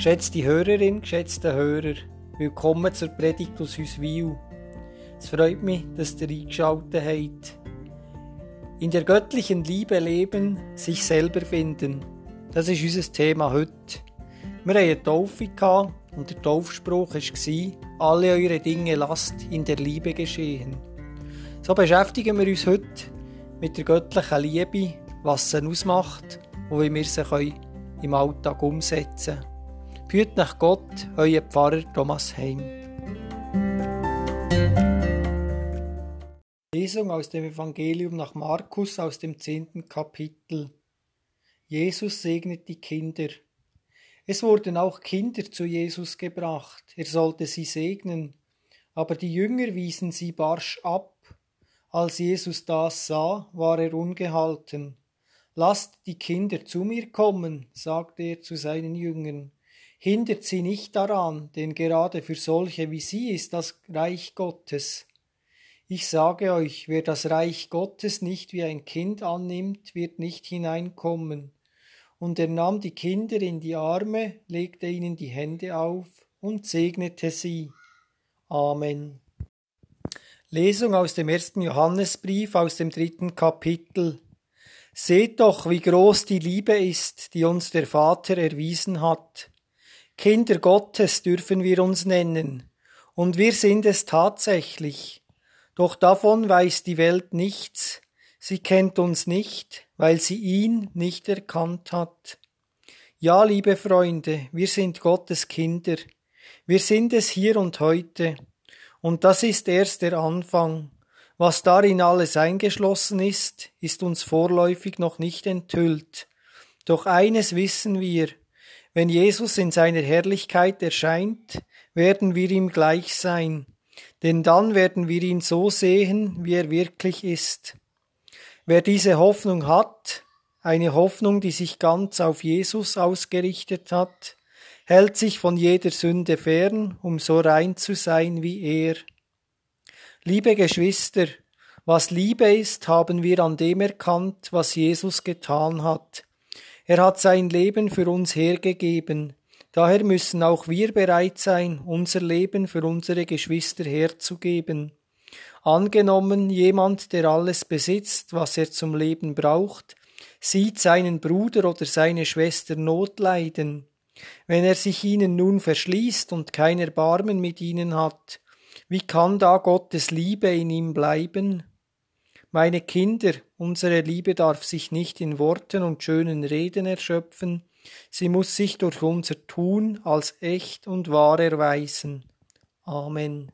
Geschätzte Hörerin, geschätzte Hörer, willkommen zur Predigt aus Hüswil. Es freut mich, dass ihr eingeschaltet habt. In der göttlichen Liebe leben, sich selber finden. Das ist unser Thema heute. Wir hatten eine Taufe und der Taufspruch war, alle eure Dinge lasst in der Liebe geschehen. So beschäftigen wir uns heute mit der göttlichen Liebe, was sie ausmacht und wie wir sie im Alltag umsetzen können. Führt nach Gott, euer Pfarrer Thomas Heim. Lesung aus dem Evangelium nach Markus aus dem zehnten Kapitel. Jesus segnet die Kinder. Es wurden auch Kinder zu Jesus gebracht, er sollte sie segnen, aber die Jünger wiesen sie barsch ab. Als Jesus das sah, war er ungehalten. Lasst die Kinder zu mir kommen, sagte er zu seinen Jüngern hindert sie nicht daran, denn gerade für solche wie sie ist das Reich Gottes. Ich sage euch, wer das Reich Gottes nicht wie ein Kind annimmt, wird nicht hineinkommen. Und er nahm die Kinder in die Arme, legte ihnen die Hände auf und segnete sie. Amen. Lesung aus dem ersten Johannesbrief aus dem dritten Kapitel. Seht doch, wie groß die Liebe ist, die uns der Vater erwiesen hat. Kinder Gottes dürfen wir uns nennen, und wir sind es tatsächlich. Doch davon weiß die Welt nichts, sie kennt uns nicht, weil sie ihn nicht erkannt hat. Ja, liebe Freunde, wir sind Gottes Kinder, wir sind es hier und heute, und das ist erst der Anfang. Was darin alles eingeschlossen ist, ist uns vorläufig noch nicht enthüllt. Doch eines wissen wir, wenn Jesus in seiner Herrlichkeit erscheint, werden wir ihm gleich sein, denn dann werden wir ihn so sehen, wie er wirklich ist. Wer diese Hoffnung hat, eine Hoffnung, die sich ganz auf Jesus ausgerichtet hat, hält sich von jeder Sünde fern, um so rein zu sein wie er. Liebe Geschwister, was Liebe ist, haben wir an dem erkannt, was Jesus getan hat. Er hat sein Leben für uns hergegeben. Daher müssen auch wir bereit sein, unser Leben für unsere Geschwister herzugeben. Angenommen, jemand, der alles besitzt, was er zum Leben braucht, sieht seinen Bruder oder seine Schwester Not leiden. Wenn er sich ihnen nun verschließt und kein Erbarmen mit ihnen hat, wie kann da Gottes Liebe in ihm bleiben? Meine Kinder, unsere Liebe darf sich nicht in Worten und schönen Reden erschöpfen, sie muss sich durch unser Tun als echt und wahr erweisen. Amen.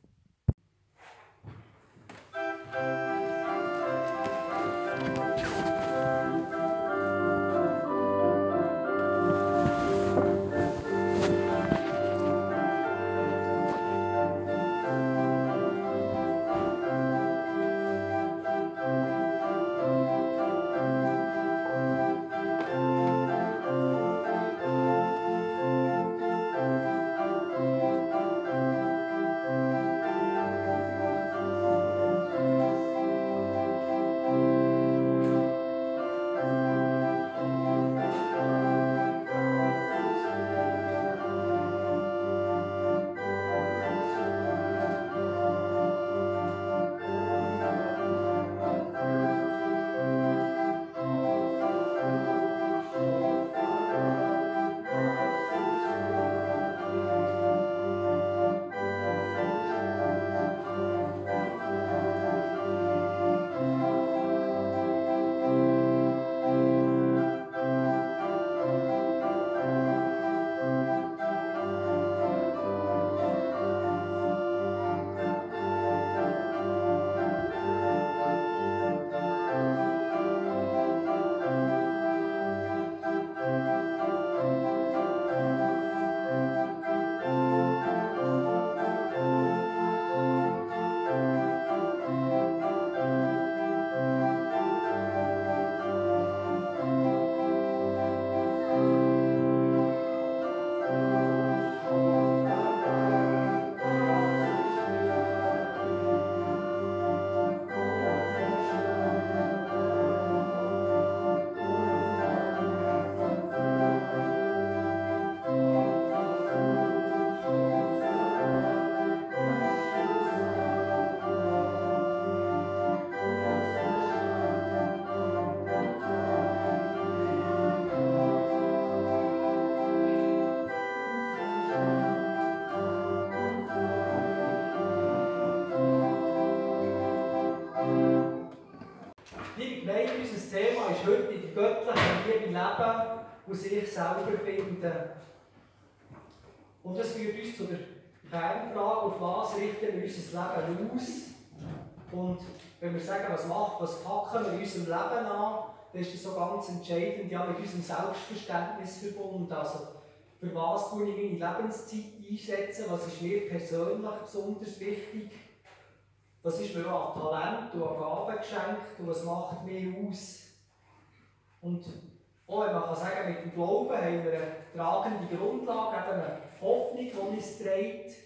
Führt uns zu der Kernfrage, auf was richten wir unser Leben aus? Und wenn wir sagen, was macht, was packen wir in unserem Leben an, dann ist das so ganz entscheidend, ja, mit unserem Selbstverständnis verbunden. Also, für was tue ich meine Lebenszeit einsetzen? Was ist mir persönlich besonders wichtig? Was ist mir an Talent und an Gaben geschenkt und was macht mir aus? Und auch wenn man kann sagen, mit dem Glauben haben wir eine tragende Grundlage, eben eine Hoffnung, die uns trägt,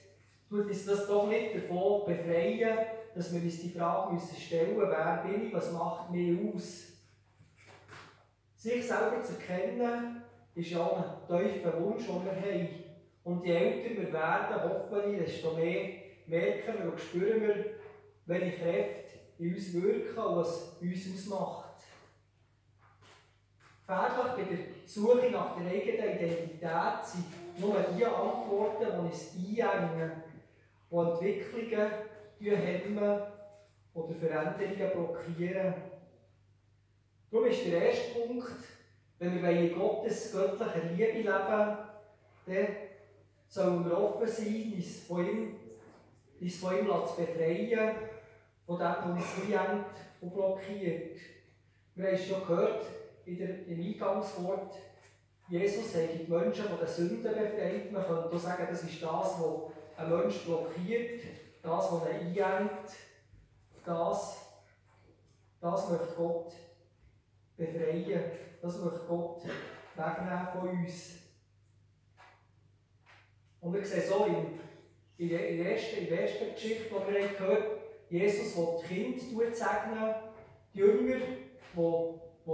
tut uns das doch nicht davon befreien, dass wir uns die Frage müssen stellen müssen, wer bin ich, was macht mir aus? Sich selber zu kennen, ist ja ein tiefer Wunsch, den wir haben. Und je älter wir werden, hoffentlich, desto mehr merken wir und spüren wir, welche Kräfte in uns wirken und was uns ausmacht. Gefährlich bei der Suche nach der eigenen Identität sind nur die Antworten, die uns einengen, die Entwicklungen hemmen oder Veränderungen blockieren. Darum ist der erste Punkt, wenn wir in Gottes göttlicher Liebe leben, dann sollen wir offen sein, uns von ihm, uns von ihm zu befreien, von dem, was uns einengt und blockiert. Wir haben es schon gehört, in der, im Eingangswort, Jesus hat die Menschen von den Sünden befreit. Man könnte auch sagen, das ist das, was ein Mensch blockiert, das, was ihn einengt. Das, das möchte Gott befreien. Das möchte Gott wegnehmen von uns. Und wir sehen so in, in, der, in, der ersten, in der ersten Geschichte, die wir gehört haben, Jesus will die Kinder segnen, die Jünger,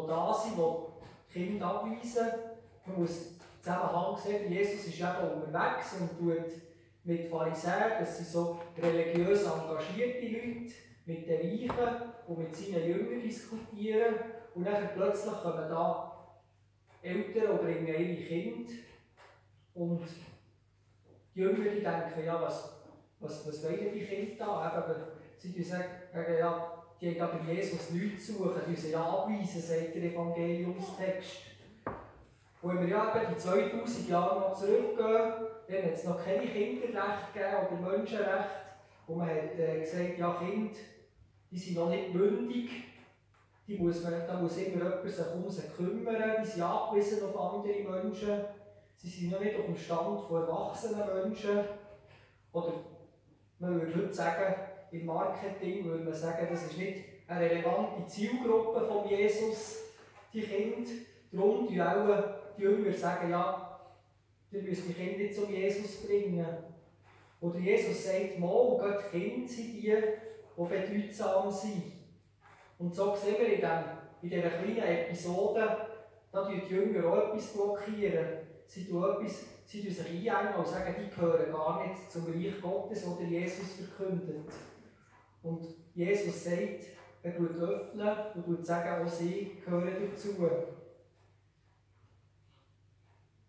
die da sind, die Kinder abweisen. Man muss Zusammenhang sehen, Jesus ist eben unterwegs und tut mit Pharisäern, das sind so religiös engagierte Leute, mit den Reichen und mit seinen Jüngern diskutieren. Und dann plötzlich kommen da Eltern und bringen ihre Kinder. Und die Jünger denken, ja, was, was, was wollen die Kinder da? Eben, sie sagen, ja, die haben aber Jesus nichts zu suchen, die ja abweisen, sagt der Evangeliumstext. Wenn wir ja eben die 2000 Jahre noch zurückgehen, dann hat es noch keine Kinderrechte gegeben oder Menschenrechte. Und man hat äh, gesagt, ja, Kinder, die sind noch nicht mündig, die muss man, da muss immer jemand sich um sie kümmern, die sind abgewiesen auf andere Menschen, sie sind noch nicht auf dem Stand von erwachsenen Menschen. Oder man würde heute sagen, im Marketing würde man sagen, das ist nicht eine relevante Zielgruppe von Jesus, die Kinder. Darum die auch die Jünger sagen, ja, ihr müsst die Kinder nicht zum Jesus bringen. Oder Jesus sagt, mal, Gott Kinder sind die, die bedeutsam sind. Und so sehen wir in, dem, in dieser kleinen Episode, da blockieren die Jünger auch etwas. blockieren. Sie tun etwas sie tun sich einengen und sagen, die gehören gar nicht zum Reich Gottes, oder Jesus verkündet. Und Jesus sagt, er tut öffnen und tut sagen, auch sie gehören dazu.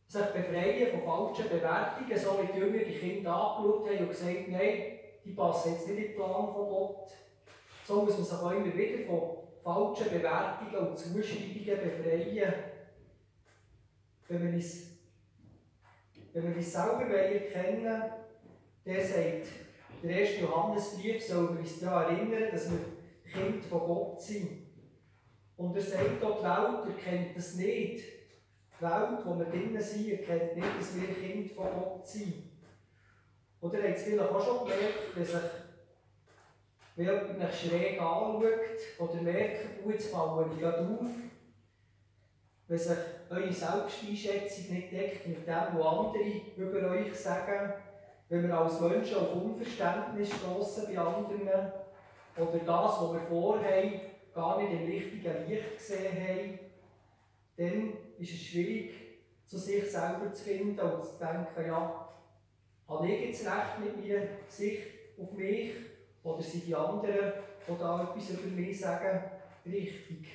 Sich befreien von falschen Bewertungen, so wie die Jünger die Kinder angeschaut haben und gesagt, nein, die passen jetzt nicht in den Plan von Gott. So muss man sich auch immer wieder von falschen Bewertungen und Zuschreibungen befreien. Wenn wir uns, wenn wir uns selber erkennen der sagt, der erste Johannesbrief soll uns daran erinnern, dass wir Kind von Gott sind. Und er sagt dort, die Welt erkennt das nicht. Die Welt, wo wir drinnen sind, erkennt nicht, dass wir Kind von Gott sind. Oder habt es vielleicht auch schon gemerkt, wenn sich wenn jemand mich schräg anschaut oder merkt, oh, jetzt falle ich gerade auf, wenn sich eure Selbsteinschätzung nicht deckt mit dem, was andere über euch sagen, wenn wir als Menschen auf Unverständnis stoßen bei anderen oder das, was wir vorher gar nicht im richtigen Licht gesehen haben, dann ist es schwierig, zu sich selber zu finden und zu denken, ja, habe ich jetzt recht mit meiner Sicht auf mich oder sind die anderen, die da etwas über mich sagen, richtig?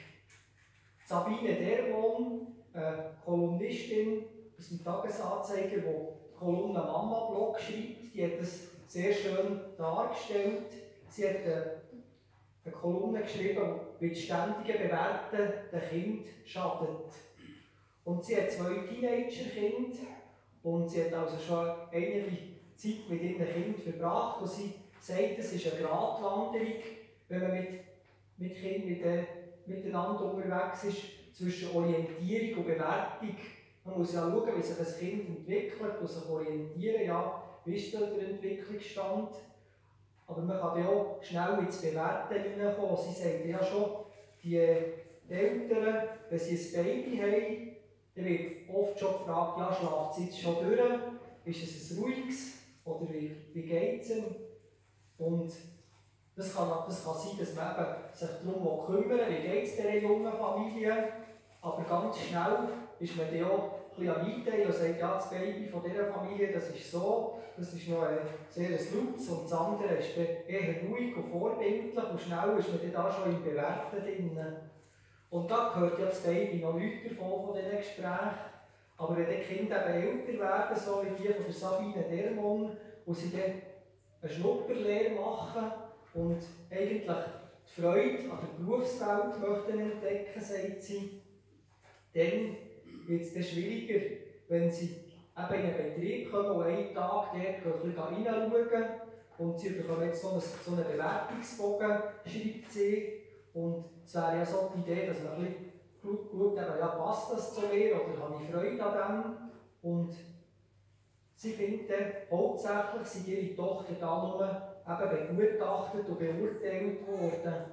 Sabine Dermon, eine Kolumnistin aus dem Tagesanzeiger, die Kolumne Mama Blog schreibt, die hat das sehr schön dargestellt. Sie hat eine, Kolumne geschrieben, weil das ständige Bewerten dem Kind schadet. Und sie hat zwei Teenager-Kinder und sie hat also schon einige Zeit mit ihren Kindern verbracht und sie sagt, es ist eine Gratwanderung, wenn man mit, mit Kindern äh, miteinander unterwegs ist, zwischen Orientierung und Bewertung. Man muss ja schauen, wie sich ein Kind entwickelt und sich orientieren, ja, wie ist der Entwicklungsstand. Aber man kann ja auch schnell ins Bewerten hineinkommen. Sie sagt ja schon, die Eltern, wenn sie ein Baby haben, dann wird oft schon gefragt, ja, schlaft sie jetzt schon durch? Ist es ein ruhiges? Oder wie, wie geht es ihm? Und das kann, das kann sein, dass man sich darum kümmern wie geht es dieser jungen Familie. Aber ganz schnell ist man dann auch ein bisschen am Einteilen und sagt, ja, das Baby von dieser Familie, das ist so, das ist noch ein sehr lautes und das andere ist eher ruhig und vorbildlich und schnell ist man dann da schon im Bewerten drin. Und da gehört ja das Baby noch nichts davon, von diesen Gesprächen. Aber wenn die Kinder eben älter werden, so wie die von Sabine Dermon, wo sie dann eine Schnupperlehre machen und eigentlich die Freude an der Berufswelt möchten entdecken, sagt sie, dann wird es schwieriger, wenn sie eben in einen Betrieb kommen und einen Tag dort reinschauen und sie bekommen jetzt so einen, so einen Bewertungsbogen, schreibt sie, und es wäre ja so die Idee, dass man ein bisschen eben, ja, passt das zu mir oder habe ich Freude an dem? Und sie findet hauptsächlich sind ihre Tochter da nur eben begutachtet und beurteilt worden.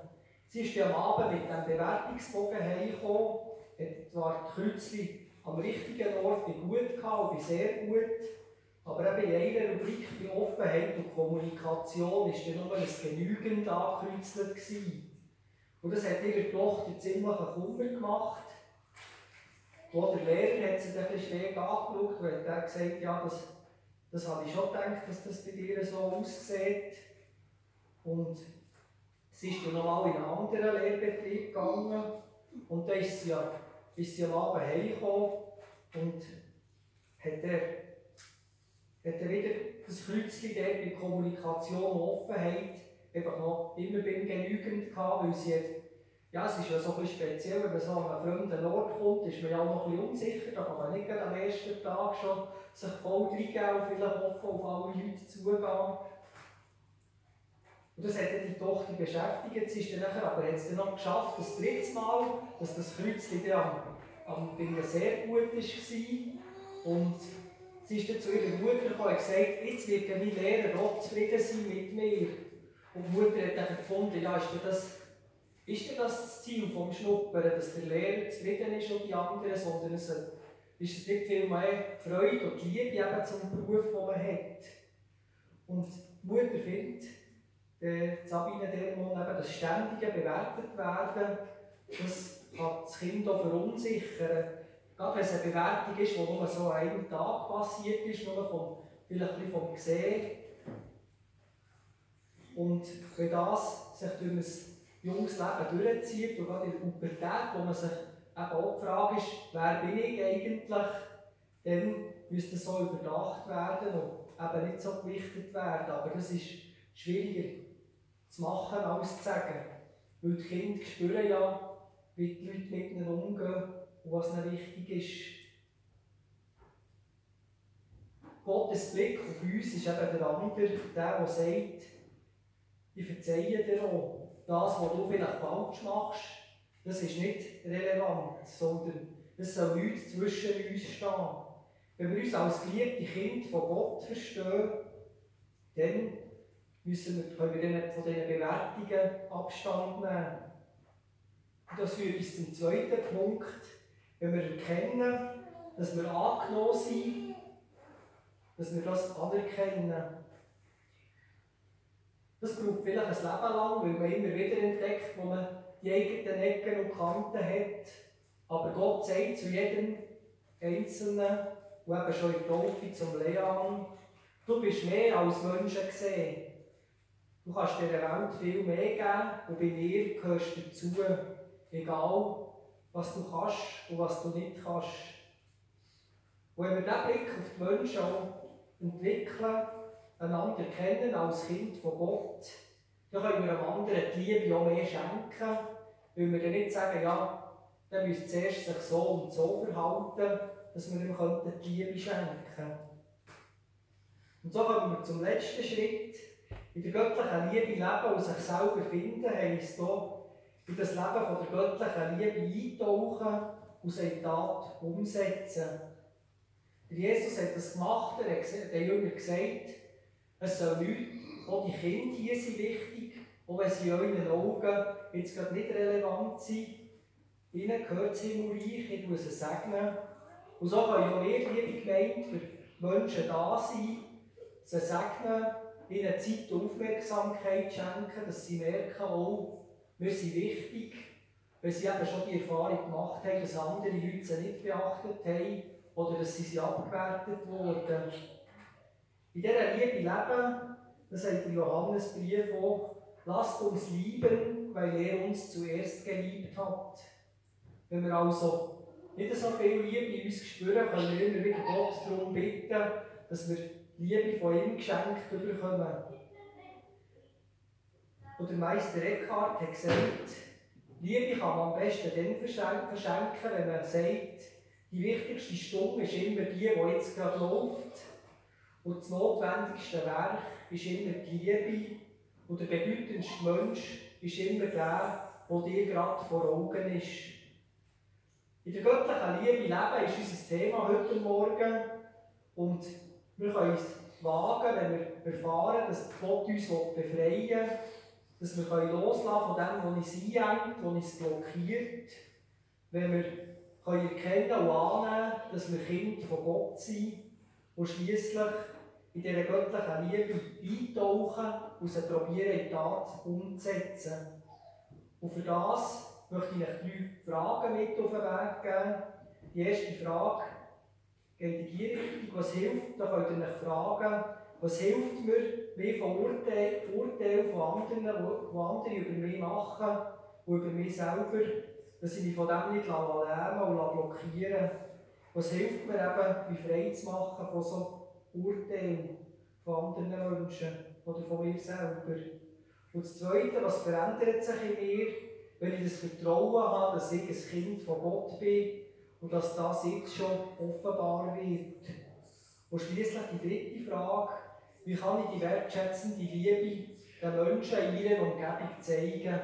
Sie ist am Abend mit dem Bewertungsbogen heimgekommen, hat zwar die am richtigen Ort bei gut gehabt, bei sehr gut, aber eben in einer Rubrik bei Offenheit und Kommunikation war dann nur ein genügend angekreuzelt. Und das hat ihre Tochter ziemlich Kummer gemacht. Wo der Lehrer hat sie ein bisschen schräg angeschaut hat dann gesagt, ja, das, das habe ich schon gedacht, dass das bei dir so aussieht. Und sie ist dann nochmal in einen anderen Lehrbetrieb gegangen und dann ist sie, ja, ist sie am Abend heimgekommen und hat dann, hat dann wieder das Kreuzchen dort bei Kommunikation und Offenheit einfach noch immer bin genügend gehabt, weil sie hat, ja, es ist ja so ein speziell, wenn man so an einen fremden Ort kommt, ist man ja auch noch ein bisschen unsicher, da kann man nicht am ersten Tag schon sich voll reingeben und vielleicht hoffen, auf alle Leute zugehen. Und das hat die Tochter beschäftigt, sie ist dann nachher, aber hat es dann noch geschafft, das dritte Mal, dass das Kreuzchen am, am Dingen sehr gut war. Und sie ist dann zu ihrer Mutter gekommen und gesagt, jetzt wird ja mein Lehrer auch zufrieden sein mit mir. Und die Mutter hat dann gefunden, ja, ist das, ist das das Ziel vom Schnuppern, dass der Lehrer zufrieden ist und die anderen, sondern es ist es nicht viel mehr Freude und Liebe eben zum Beruf, den man hat. Und die Mutter findet, der Sabine Dermon, eben das ständige bewertet werden, das das Kind auch verunsichern. Gerade wenn es eine Bewertung ist, die nur so einen Tag passiert ist, nur vom, vielleicht ein vom Gesehen, und wenn das sich durch ein junges Leben durchzieht, und gerade in der Pubertät, wo man sich eben auch die Frage ist, wer bin ich eigentlich, dann müsste es so überdacht werden und eben nicht so gewichtet werden. Aber das ist schwieriger zu machen als zu sagen. Weil die Kinder spüren ja, wie die Leute mit ihnen umgehen und was ihnen wichtig ist. Gottes Blick auf uns ist eben der andere, der, der sagt, ich verzeihe dir auch. Das, was du vielleicht falsch machst, das ist nicht relevant, sondern es soll nichts zwischen uns stehen. Wenn wir uns als geliebte Kind von Gott verstehen, dann müssen wir, können wir von diesen Bewertungen Abstand nehmen. Und das führt uns zum zweiten Punkt. Wenn wir erkennen, dass wir angenommen sind, dass wir das anerkennen. Das braucht vielleicht ein Leben lang, weil man immer wieder entdeckt, wo man die eigenen Ecken und Kanten hat. Aber Gott sagt zu jedem Einzelnen, der eben schon in Taufe zum Leon, du bist mehr als Menschen gesehen. Du kannst dieser Welt viel mehr geben und bei mir gehörst du dazu, egal was du kannst und was du nicht kannst. Und wenn wir diesen Blick auf die Menschen entwickeln, einander kennen als Kind von Gott, dann können wir einem anderen die Liebe auch mehr schenken, weil wir dann nicht sagen, ja, dann müsste zuerst sich so und so verhalten, dass wir ihm die Liebe schenken könnten. Und so kommen wir zum letzten Schritt. In der göttlichen Liebe leben und sich selber finden, heisst hier, in das Leben von der göttlichen Liebe eintauchen und sie in Tat umsetzen. Der Jesus hat das gemacht, er hat den Jüngern gesagt, es soll nichts, auch die Kinder hier sind wichtig, auch wenn sie in euren Augen jetzt gerade nicht relevant sind. Ihnen gehört das Himmelreich, ich muss es segnen. Und so können auch wir, liebe Gemeinde, für Menschen da sein, sie segnen, ihnen Zeit und Aufmerksamkeit schenken, dass sie merken, oh, wir sind wichtig, weil sie eben schon die Erfahrung gemacht haben, dass andere Leute nicht beachtet haben oder dass sie, sie abgewertet wurden. In dieser Liebe leben, das sagt der Johannesbrief auch, lasst uns lieben, weil er uns zuerst geliebt hat. Wenn wir also nicht so viel Liebe in uns spüren, können wir immer wieder Gott darum bitten, dass wir Liebe von ihm geschenkt bekommen. Und der Meister Eckhart hat gesagt, Liebe kann man am besten dann verschenken, wenn man sagt, die wichtigste Stunde ist immer die, die jetzt gerade läuft. Und das notwendigste Werk ist immer die Liebe. Und der bedeutendste Mensch ist immer der, der dir gerade vor Augen ist. In der göttlichen Liebe leben ist unser Thema heute Morgen. Und wir können es wagen, wenn wir erfahren, dass Gott uns befreien will, dass wir loslassen von dem, was uns einhängt, was uns blockiert. Wenn wir können erkennen und annehmen, dass wir Kinder von Gott sind und schließlich in dieser göttlichen Liebe eintauchen und sie probieren in Tat umzusetzen. Und für das möchte ich euch drei Fragen mit auf den Weg geben. Die erste Frage geht in die Richtung, was hilft, da könnt ihr euch fragen, was hilft mir, mich von Urteilen Urteil von anderen, die andere über mich machen und über mich selber dass ich mich von dem nicht lähmen und blockieren Was hilft mir eben, mich frei zu machen von so Urteilen von anderen Menschen oder von mir selber. Und das Zweite, was verändert sich in mir, wenn ich das Vertrauen habe, dass ich ein Kind von Gott bin und dass das jetzt schon offenbar wird. Und schließlich die dritte Frage, wie kann ich die wertschätzende Liebe den Menschen in ihrer Umgebung zeigen,